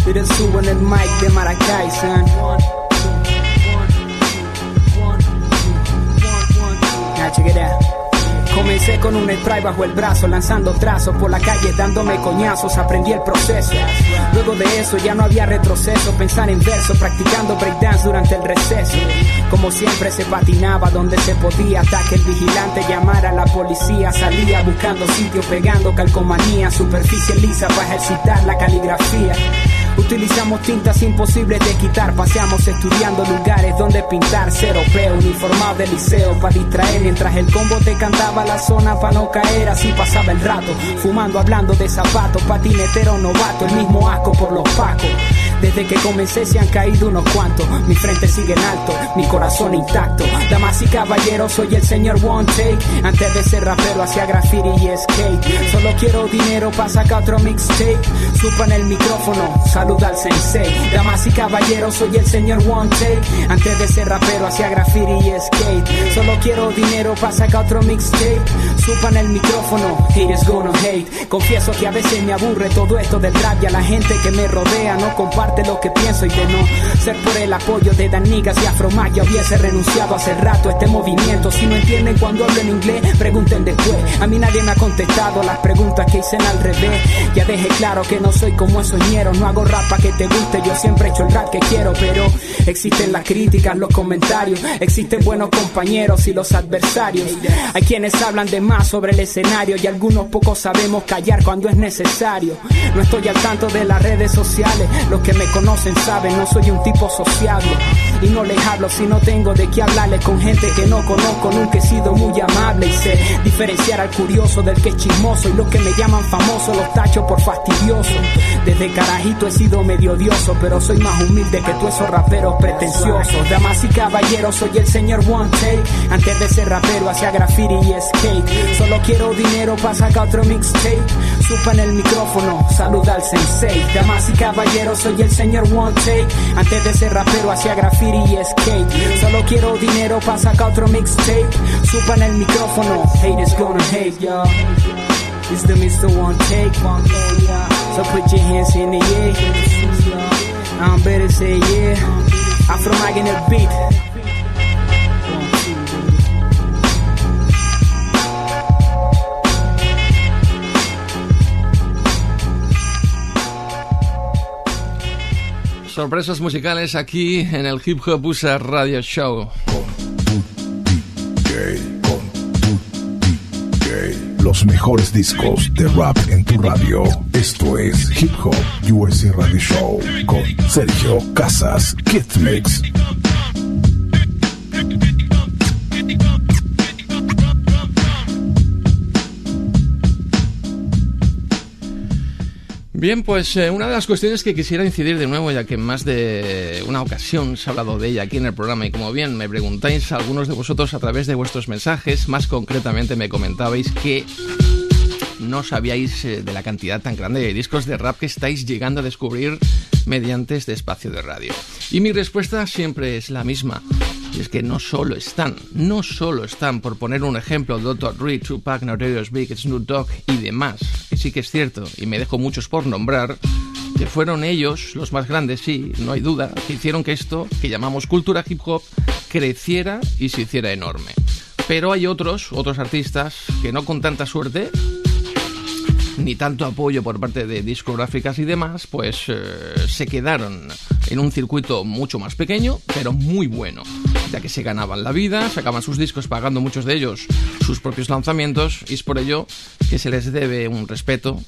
To the subo en el mic de Maracay, son. Now check it out. Comencé con un spray bajo el brazo, lanzando trazos por la calle, dándome coñazos, aprendí el proceso. Luego de eso ya no había retroceso, pensar en verso, practicando breakdance durante el receso. Como siempre se patinaba donde se podía, hasta que el vigilante llamara a la policía. Salía buscando sitio, pegando calcomanía, superficie lisa para ejercitar la caligrafía. Utilizamos tintas imposibles de quitar, paseamos estudiando lugares donde pintar, cero peo, uniformado de liceo para distraer. Mientras el combo te cantaba la zona para no caer, así pasaba el rato, fumando, hablando de zapatos, patinetero novato, el mismo asco por los pacos. Desde que comencé se han caído unos cuantos, mi frente sigue en alto, mi corazón intacto. Damas y caballeros, soy el señor One Take. Antes de ser rapero hacía graffiti y skate. Solo quiero dinero para sacar otro mixtape. Supa en el micrófono, saluda al sensei. Damas y caballeros, soy el señor One Take. Antes de ser rapero hacía graffiti y skate. Solo quiero dinero para sacar otro mixtape. Supa en el micrófono, haters gonna hate. Confieso que a veces me aburre todo esto del rap y a la gente que me rodea no comparte lo que pienso y de no ser por el apoyo de Danigas y Afromag ya hubiese renunciado hace rato a este movimiento. Si no entienden cuando hablo en inglés, pregunten después. A mí nadie me ha contestado las preguntas que hice al revés. Ya dejé claro que no soy como esos ñeros, no hago rap pa' que te guste, yo siempre he hecho el rap que quiero, pero existen las críticas, los comentarios, existen buenos compañeros y los adversarios. Hay quienes hablan de más sobre el escenario y algunos pocos sabemos callar cuando es necesario. No estoy al tanto de las redes sociales, los que me conocen saben, no soy un tipo sociable. Y no les hablo si no tengo de qué hablarles con gente que no conozco, nunca he sido muy amable y sé diferenciar al curioso del que es chismoso y los que me llaman famoso los tacho por fastidioso. Desde carajito he sido medio odioso, pero soy más humilde que todos esos raperos pretenciosos. Damas y caballeros, soy el señor One Take. Antes de ser rapero hacía graffiti y skate. Solo quiero dinero para sacar otro mixtape. Supa en el micrófono, saluda al sensei. Damas y caballeros, soy el señor One Take. Antes de ser rapero hacía graffiti y skate. Solo quiero dinero para sacar otro mixtape. Supa en el micrófono, haters gonna hate, yo. It's the Mr. One Take. So put your hands in the air. I'm better say yeah. Afro Mag in the beat. Sorpresas musicales aquí en el Hip Hop USA Radio Show. Los mejores discos de rap en tu radio. Esto es Hip Hop USA Radio Show con Sergio Casas Kid Mix. Bien, pues eh, una de las cuestiones que quisiera incidir de nuevo, ya que en más de una ocasión se ha hablado de ella aquí en el programa y como bien me preguntáis algunos de vosotros a través de vuestros mensajes, más concretamente me comentabais que no sabíais eh, de la cantidad tan grande de discos de rap que estáis llegando a descubrir mediante este espacio de radio. Y mi respuesta siempre es la misma. Es que no solo están, no solo están, por poner un ejemplo, Dr. Dre, Tupac, Notorious Big, Snoop Dogg y demás, que sí que es cierto, y me dejo muchos por nombrar, que fueron ellos, los más grandes, sí, no hay duda, que hicieron que esto, que llamamos cultura hip hop, creciera y se hiciera enorme. Pero hay otros, otros artistas, que no con tanta suerte, ni tanto apoyo por parte de discográficas y demás, pues eh, se quedaron en un circuito mucho más pequeño, pero muy bueno, ya que se ganaban la vida, sacaban sus discos pagando muchos de ellos sus propios lanzamientos, y es por ello que se les debe un respeto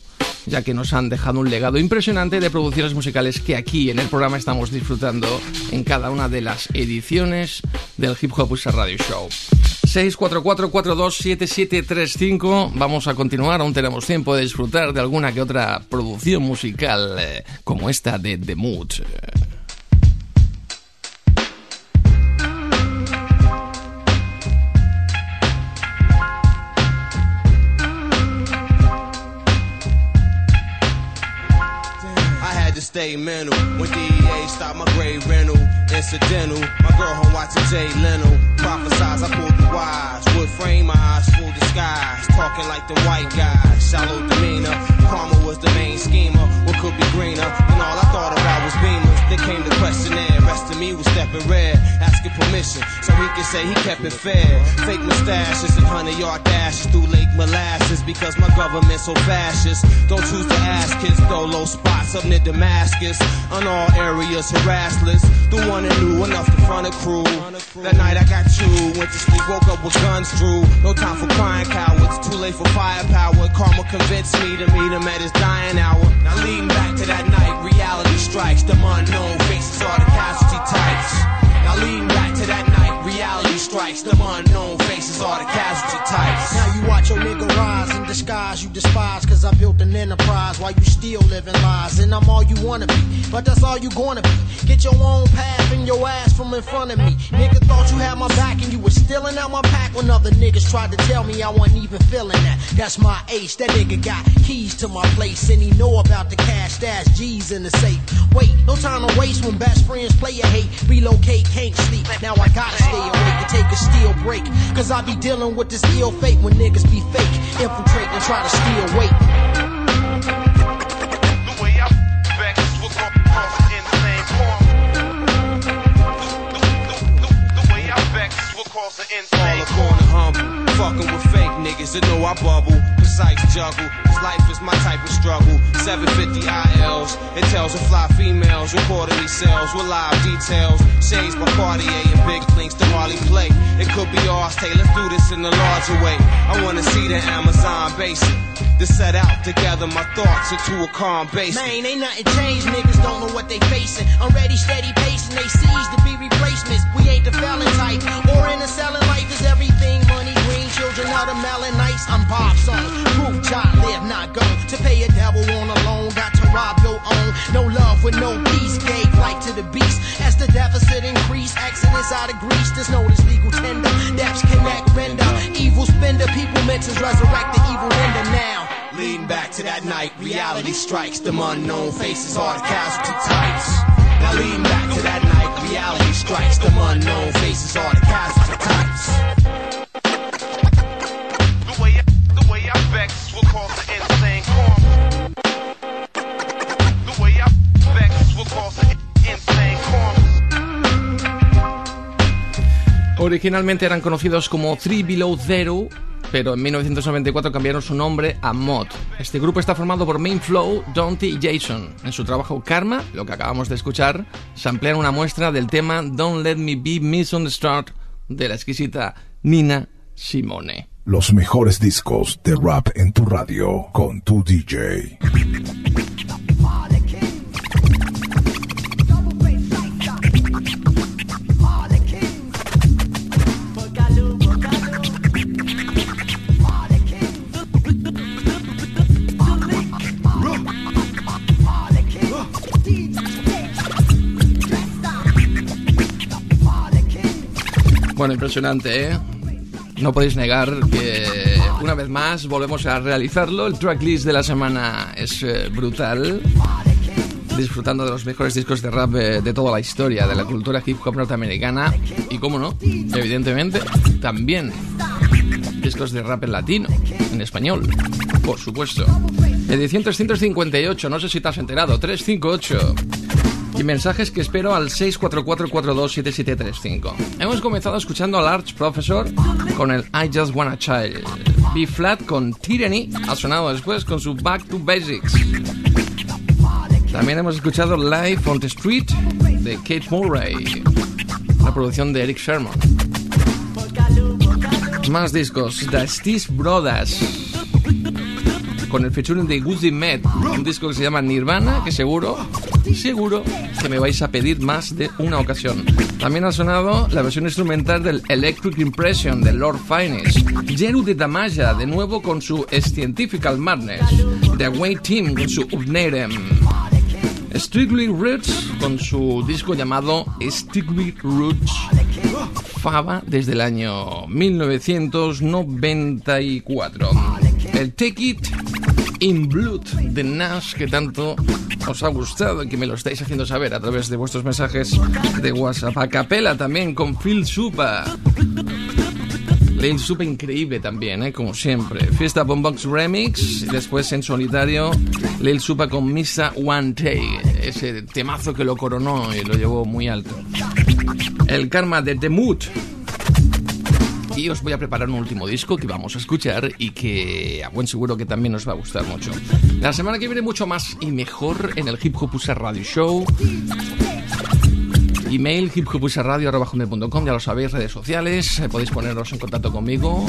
ya que nos han dejado un legado impresionante de producciones musicales que aquí en el programa estamos disfrutando en cada una de las ediciones del Hip Hop USA Radio Show. 644427735. Vamos a continuar, aún tenemos tiempo de disfrutar de alguna que otra producción musical eh, como esta de The Mood. Stay mental DEA stopped my grade rental. Incidental, my girl home watching Jay Leno. Prophesize, I pulled the wise. Wood frame, my eyes full disguise. Talking like the white guy, shallow demeanor. Karma was the main schemer. What could be greener? And all I thought about was beamers. Then came the questionnaire. Rest of me was stepping red, asking permission so he could say he kept it fair. Fake mustaches and hundred yard dashes through Lake Molasses because my government's so fascist. Don't choose to ask kids, though low spots up near Damascus. On all areas, harassless. The one that knew enough to front a crew. That night I got you. Went to sleep, woke up with guns drew. No time for crying cowards. Too late for firepower. Karma convinced me to meet him at his dying hour. Now leading back to that night, reality strikes. The unknown faces are the casualty types. Now leading back to that night, reality strikes. The unknown faces are the casualty types. You watch your nigga rise in disguise, you despise, cause I built an enterprise while you still living lies. And I'm all you wanna be, but that's all you gonna be. Get your own path and your ass from in front of me. Nigga thought you had my back and you was stealing out my pack when other niggas tried to tell me I wasn't even feeling that. That's my ace, that nigga got keys to my place and he know about the cash, stash G's in the safe. Wait, no time to waste when best friends play a hate. Relocate, can't sleep. Now I gotta stay awake and take a steel break. Cause I be dealing with this ill fate when niggas be fake. Infiltrate and try to steal weight. Niggas that know I bubble. Precise juggle, cause life is my type of struggle. 750 ILs, it tells of fly females, these sales with live details. Shades by Cartier and big links to Harley play. It could be ours, hey, let's do this in a larger way. I wanna see the Amazon basic. To set out to gather my thoughts into a calm base. Man, ain't nothing changed. Niggas don't know what they facing. I'm ready, steady pacing. They seize to be replacements. We ain't the felon type. Or in the selling life is everything money, green children of melon nights. I'm Bob son. Proof, child, live, not go. To pay a devil on a loan, got to rob your own. No love with no peace. Gave life to the beast. As the deficit increase, exodus out of Greece. There's no this legal tender. Depths connect, render. Evil spender. People meant to resurrect the evil render now. Leading back to that night, reality strikes. Them unknown faces are the casualty types. Now leading back to that night, reality strikes. Them unknown faces are the casualty types. Originalmente eran conocidos como Three Below Zero, pero en 1994 cambiaron su nombre a Mod. Este grupo está formado por Main Flow, Dante y Jason. En su trabajo Karma, lo que acabamos de escuchar, se amplían una muestra del tema Don't Let Me Be Misunderstood de la exquisita Nina Simone. Los mejores discos de rap en tu radio con tu DJ. Bueno, impresionante, ¿eh? No podéis negar que una vez más volvemos a realizarlo. El tracklist de la semana es eh, brutal. Disfrutando de los mejores discos de rap eh, de toda la historia de la cultura hip hop norteamericana. Y cómo no, evidentemente, también discos de rap en latino, en español, por supuesto. Edición 358, no sé si te has enterado, 358 mensajes que espero al 644427735. Hemos comenzado escuchando al Arch Professor con el I Just Wanna Child. B Flat con Tyranny ha sonado después con su Back to Basics. También hemos escuchado Live on the Street de Kate Murray, la producción de Eric Sherman. Más discos, The Steez Brothers con el featuring de Guzzi Med, un disco que se llama Nirvana, que seguro, seguro que me vais a pedir más de una ocasión. También ha sonado la versión instrumental del Electric Impression de Lord Finest, Jeru de Damaya, de nuevo con su Scientifical Madness, The Away Team con su Ubnerem. Strictly Roots con su disco llamado Strictly Roots Fava desde el año 1994. El Take It in Blood de Nash que tanto os ha gustado y que me lo estáis haciendo saber a través de vuestros mensajes de WhatsApp. A capela también con Phil Supa. Lil Supa increíble también, ¿eh? como siempre. Fiesta Bombox Remix y después en solitario Lil Supa con Misa One Day. Ese temazo que lo coronó y lo llevó muy alto. El karma de The Mood y os voy a preparar un último disco que vamos a escuchar y que a buen seguro que también os va a gustar mucho. La semana que viene mucho más y mejor en el Hip Hop USA Radio Show. Email hiphopusaradio.com, ya lo sabéis, redes sociales, eh, podéis poneros en contacto conmigo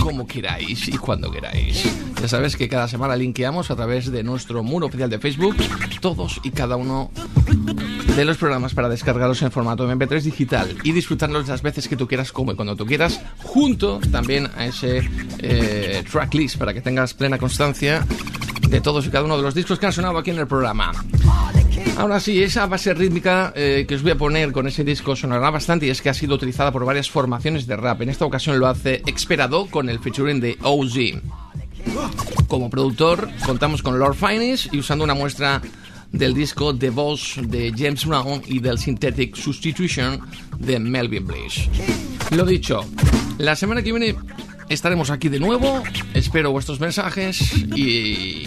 como queráis y cuando queráis. Ya sabes que cada semana linkeamos a través de nuestro muro oficial de Facebook todos y cada uno de los programas para descargarlos en formato MP3 digital y disfrutarlos las veces que tú quieras, como y cuando tú quieras, junto también a ese eh, tracklist para que tengas plena constancia de todos y cada uno de los discos que han sonado aquí en el programa. Ahora sí, esa base rítmica eh, que os voy a poner con ese disco sonará bastante y es que ha sido utilizada por varias formaciones de rap. En esta ocasión lo hace Experado con el featuring de OZ. Como productor contamos con Lord Finest y usando una muestra del disco The Boss de James Brown y del Synthetic Substitution de Melvin Bliss. Lo dicho, la semana que viene estaremos aquí de nuevo. Espero vuestros mensajes y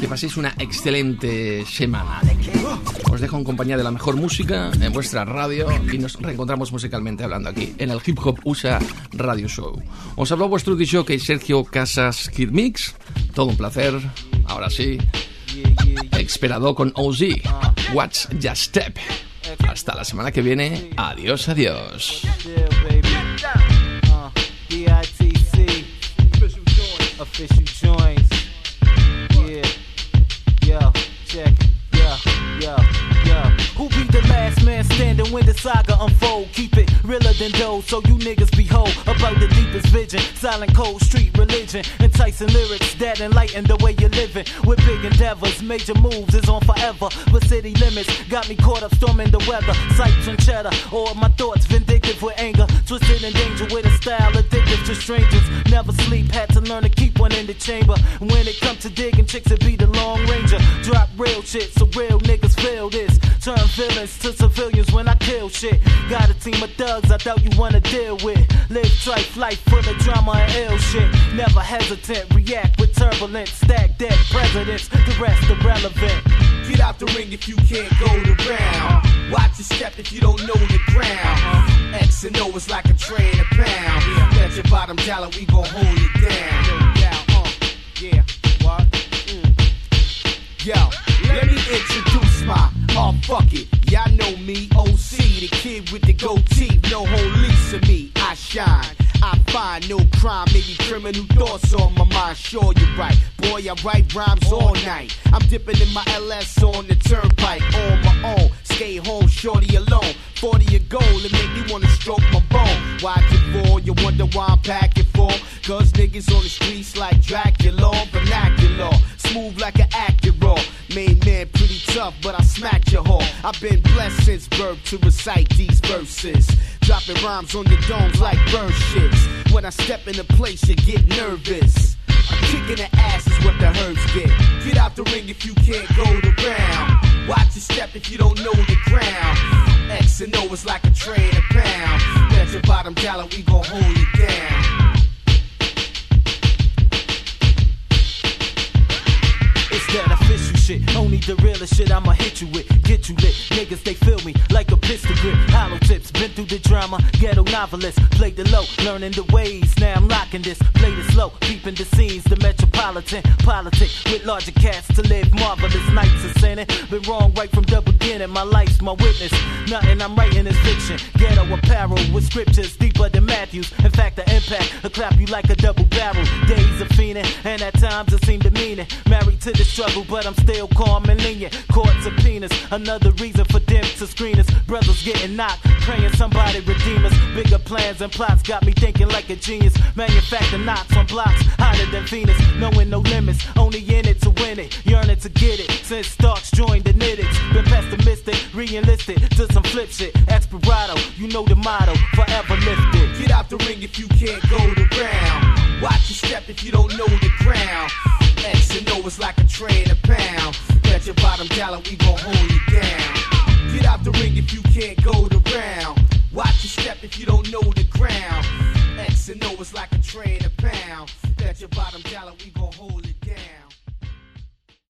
que paséis una excelente semana. Os dejo en compañía de la mejor música en vuestra radio y nos reencontramos musicalmente hablando aquí en el Hip Hop USA Radio Show. Os habló vuestro DJ Sergio Casas Kid Mix. Todo un placer. Ahora sí, Esperado con OZ. Watch Just Step. Hasta la semana que viene. Adiós, adiós. Yeah, last man standing when the saga unfold? Keep it realer than those, so you niggas behold about the deepest vision. Silent cold street religion, enticing lyrics that enlighten the way you're living. With big endeavors, major moves is on forever. But city limits got me caught up storming the weather. Sights and cheddar, or my thoughts vindictive with anger. Twisted in danger with a style addictive to strangers. Never sleep, had to learn to keep one in the chamber. When it comes to digging chicks, it be the long ranger. Drop real shit, so real niggas feel this. Turn villains to civilians when I kill shit. Got a team of thugs I doubt you wanna deal with. Live trife life full of drama and ill shit. Never hesitant, react with turbulence. Stack dead presidents, the rest irrelevant. Get out the ring if you can't go the round. Watch your step if you don't know the ground. X and O is like a train a pound. Let your bottom dollar, we gon' hold it down. No doubt, uh, yeah, what? Mm. Yo, let me introduce my, oh fuck it, y'all know me, OC, the kid with the goatee, no whole lease of me, I shine. I find no crime, maybe criminal thoughts on my mind. Sure, you're right. Boy, I write rhymes all night. I'm dipping in my LS on the turnpike on my own. Stay home, shorty alone. 40 a goal, it make me wanna stroke my bone. Watch it for, you wonder why I'm packing for. Cause niggas on the streets like Dracula, vernacular. Smooth like an Acura. Main man pretty tough, but I smacked your whore. I've been blessed since birth to recite these verses. Dropping rhymes on your domes like bird shits. When I step in a place, you get nervous. I'm kicking the ass is what the herbs get. Get out the ring if you can't go the round. Watch your step if you don't know the ground. X and O is like a train a pound. Bet your bottom dollar, we gon' hold you down. Official shit. Only the realest shit I'ma hit you with. Get you lit. Niggas, they feel me like a pistol grip. Hollow tips. Been through the drama. Ghetto novelist. Played the low. Learning the ways. Now I'm locking this. Played it slow. Peeping the scenes. The metropolitan politics. With larger cats to live marvelous nights of sinning. Been wrong right from the beginning. My life's my witness. Nothing I'm writing is fiction. Ghetto apparel with scriptures deeper than Matthews. In fact, the impact will clap you like a double barrel. Days of fiending. And at times it seemed demeaning. Married to the struggle, but I'm still calm and lenient. Court subpoenas, another reason for them to screen us. Brothers getting knocked, praying somebody redeem us. Bigger plans and plots got me thinking like a genius. Manufacture knots on blocks, hotter than Venus. Knowing no limits, only in it to win it. Yearning to get it, since Starks joined the Nittics. Been pessimistic, re-enlisted to some flip shit. Experado, you know the motto, forever lifted. Get out the ring if you can't go the round. Watch your step if you don't know the ground. X and know it's like a train a pound. Bet your bottom dollar, we gon' hold you down. Get out the ring if you can't go the round. Watch your step if you don't know the ground. X and O is like a train a pound. Bet your bottom dollar, we gon' hold it down.